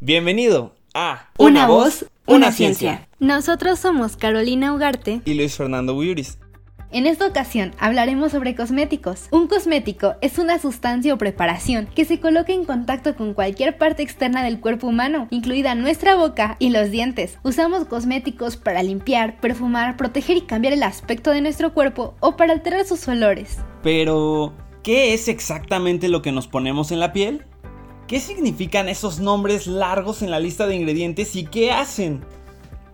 Bienvenido a Una, voz, una, ciencia. Nosotros somos Carolina Ugarte y Luis Fernando Buyuris. En esta ocasión hablaremos sobre cosméticos. Un cosmético es una sustancia o preparación que se coloca en contacto con cualquier parte externa del cuerpo humano, incluida nuestra boca y los dientes. Usamos cosméticos para limpiar, perfumar, proteger y cambiar el aspecto de nuestro cuerpo o para alterar sus olores. Pero, ¿qué es exactamente lo que nos ponemos en la piel? ¿Qué significan esos nombres largos en la lista de ingredientes y qué hacen?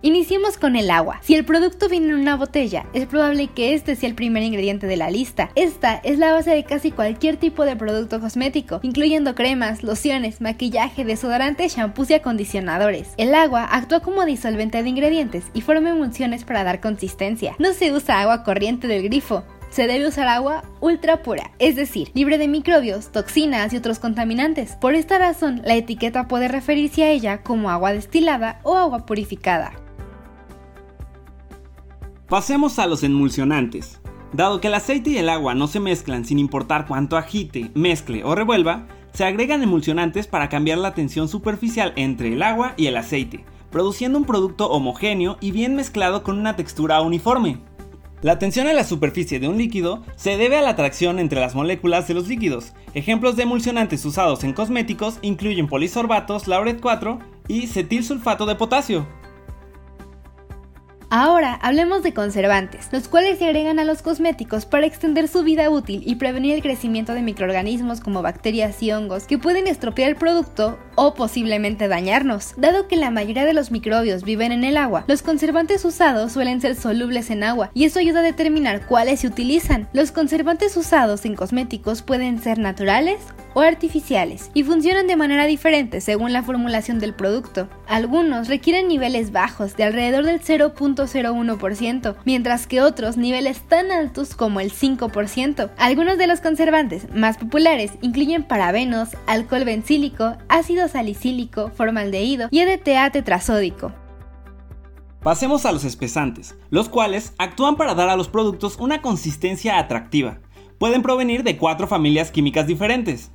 Iniciemos con el agua. Si el producto viene en una botella, es probable que este sea el primer ingrediente de la lista. Esta es la base de casi cualquier tipo de producto cosmético, incluyendo cremas, lociones, maquillaje, desodorantes, shampoos y acondicionadores. El agua actúa como disolvente de ingredientes y forma emulsiones para dar consistencia. No se usa agua corriente del grifo, se debe usar agua ultra pura, es decir, libre de microbios, toxinas y otros contaminantes. Por esta razón, la etiqueta puede referirse a ella como agua destilada o agua purificada. Pasemos a los emulsionantes. Dado que el aceite y el agua no se mezclan sin importar cuánto agite, mezcle o revuelva, se agregan emulsionantes para cambiar la tensión superficial entre el agua y el aceite, produciendo un producto homogéneo y bien mezclado con una textura uniforme. La tensión en la superficie de un líquido se debe a la atracción entre las moléculas de los líquidos. Ejemplos de emulsionantes usados en cosméticos incluyen polisorbatos, lauret 4 y cetilsulfato de potasio. Ahora hablemos de conservantes, los cuales se agregan a los cosméticos para extender su vida útil y prevenir el crecimiento de microorganismos como bacterias y hongos que pueden estropear el producto o posiblemente dañarnos. Dado que la mayoría de los microbios viven en el agua, los conservantes usados suelen ser solubles en agua y eso ayuda a determinar cuáles se utilizan. Los conservantes usados en cosméticos pueden ser naturales o artificiales y funcionan de manera diferente según la formulación del producto. Algunos requieren niveles bajos de alrededor del 0.01%, mientras que otros niveles tan altos como el 5%. Algunos de los conservantes más populares incluyen parabenos, alcohol bencílico, ácido salicílico, formaldehído y EDTA tetrazódico. Pasemos a los espesantes, los cuales actúan para dar a los productos una consistencia atractiva. Pueden provenir de cuatro familias químicas diferentes.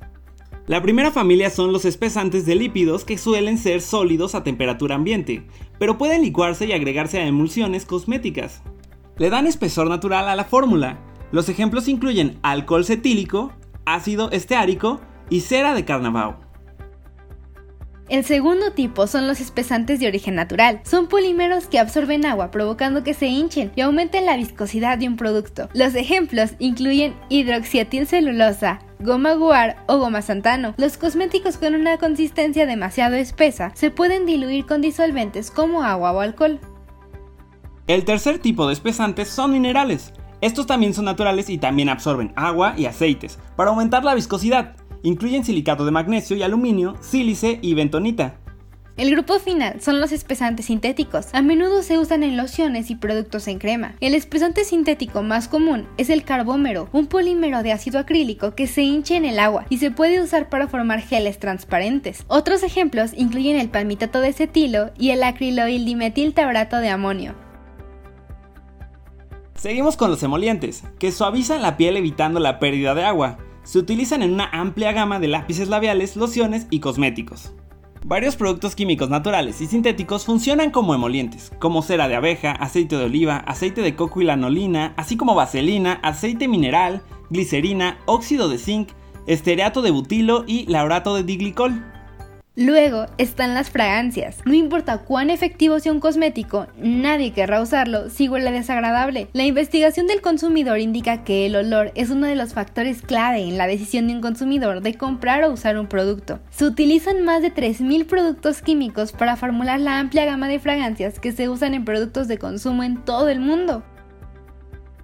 La primera familia son los espesantes de lípidos que suelen ser sólidos a temperatura ambiente, pero pueden licuarse y agregarse a emulsiones cosméticas. Le dan espesor natural a la fórmula. Los ejemplos incluyen alcohol cetílico, ácido esteárico y cera de carnavao. El segundo tipo son los espesantes de origen natural. Son polímeros que absorben agua provocando que se hinchen y aumenten la viscosidad de un producto. Los ejemplos incluyen hidroxiatilcelulosa, goma guar o goma santano. Los cosméticos con una consistencia demasiado espesa se pueden diluir con disolventes como agua o alcohol. El tercer tipo de espesantes son minerales. Estos también son naturales y también absorben agua y aceites para aumentar la viscosidad. Incluyen silicato de magnesio y aluminio, sílice y bentonita. El grupo final son los espesantes sintéticos. A menudo se usan en lociones y productos en crema. El espesante sintético más común es el carbómero, un polímero de ácido acrílico que se hincha en el agua y se puede usar para formar geles transparentes. Otros ejemplos incluyen el palmitato de cetilo y el acriloil dimetiltabrato de amonio. Seguimos con los emolientes, que suavizan la piel evitando la pérdida de agua se utilizan en una amplia gama de lápices labiales, lociones y cosméticos. Varios productos químicos naturales y sintéticos funcionan como emolientes, como cera de abeja, aceite de oliva, aceite de coco y lanolina, así como vaselina, aceite mineral, glicerina, óxido de zinc, estereato de butilo y laurato de diglicol. Luego están las fragancias. No importa cuán efectivo sea un cosmético, nadie querrá usarlo si huele desagradable. La investigación del consumidor indica que el olor es uno de los factores clave en la decisión de un consumidor de comprar o usar un producto. Se utilizan más de 3.000 productos químicos para formular la amplia gama de fragancias que se usan en productos de consumo en todo el mundo.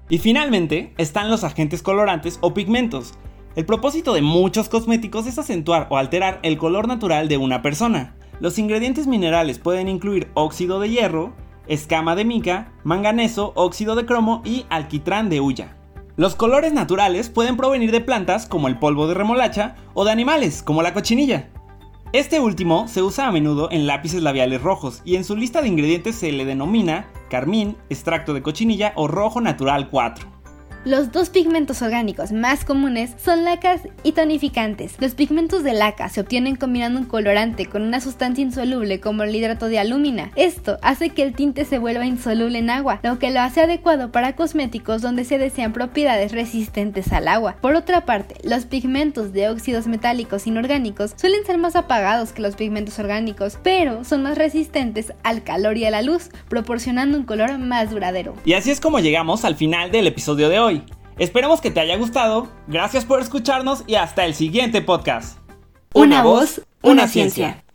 Y finalmente están los agentes colorantes o pigmentos. El propósito de muchos cosméticos es acentuar o alterar el color natural de una persona. Los ingredientes minerales pueden incluir óxido de hierro, escama de mica, manganeso, óxido de cromo y alquitrán de hulla. Los colores naturales pueden provenir de plantas como el polvo de remolacha o de animales como la cochinilla. Este último se usa a menudo en lápices labiales rojos y en su lista de ingredientes se le denomina carmín, extracto de cochinilla o rojo natural 4. Los dos pigmentos orgánicos más comunes son lacas y tonificantes. Los pigmentos de laca se obtienen combinando un colorante con una sustancia insoluble como el hidrato de alúmina. Esto hace que el tinte se vuelva insoluble en agua, lo que lo hace adecuado para cosméticos donde se desean propiedades resistentes al agua. Por otra parte, los pigmentos de óxidos metálicos inorgánicos suelen ser más apagados que los pigmentos orgánicos, pero son más resistentes al calor y a la luz, proporcionando un color más duradero. Y así es como llegamos al final del episodio de hoy. Esperemos que te haya gustado, gracias por escucharnos y hasta el siguiente podcast. Una voz, una ciencia.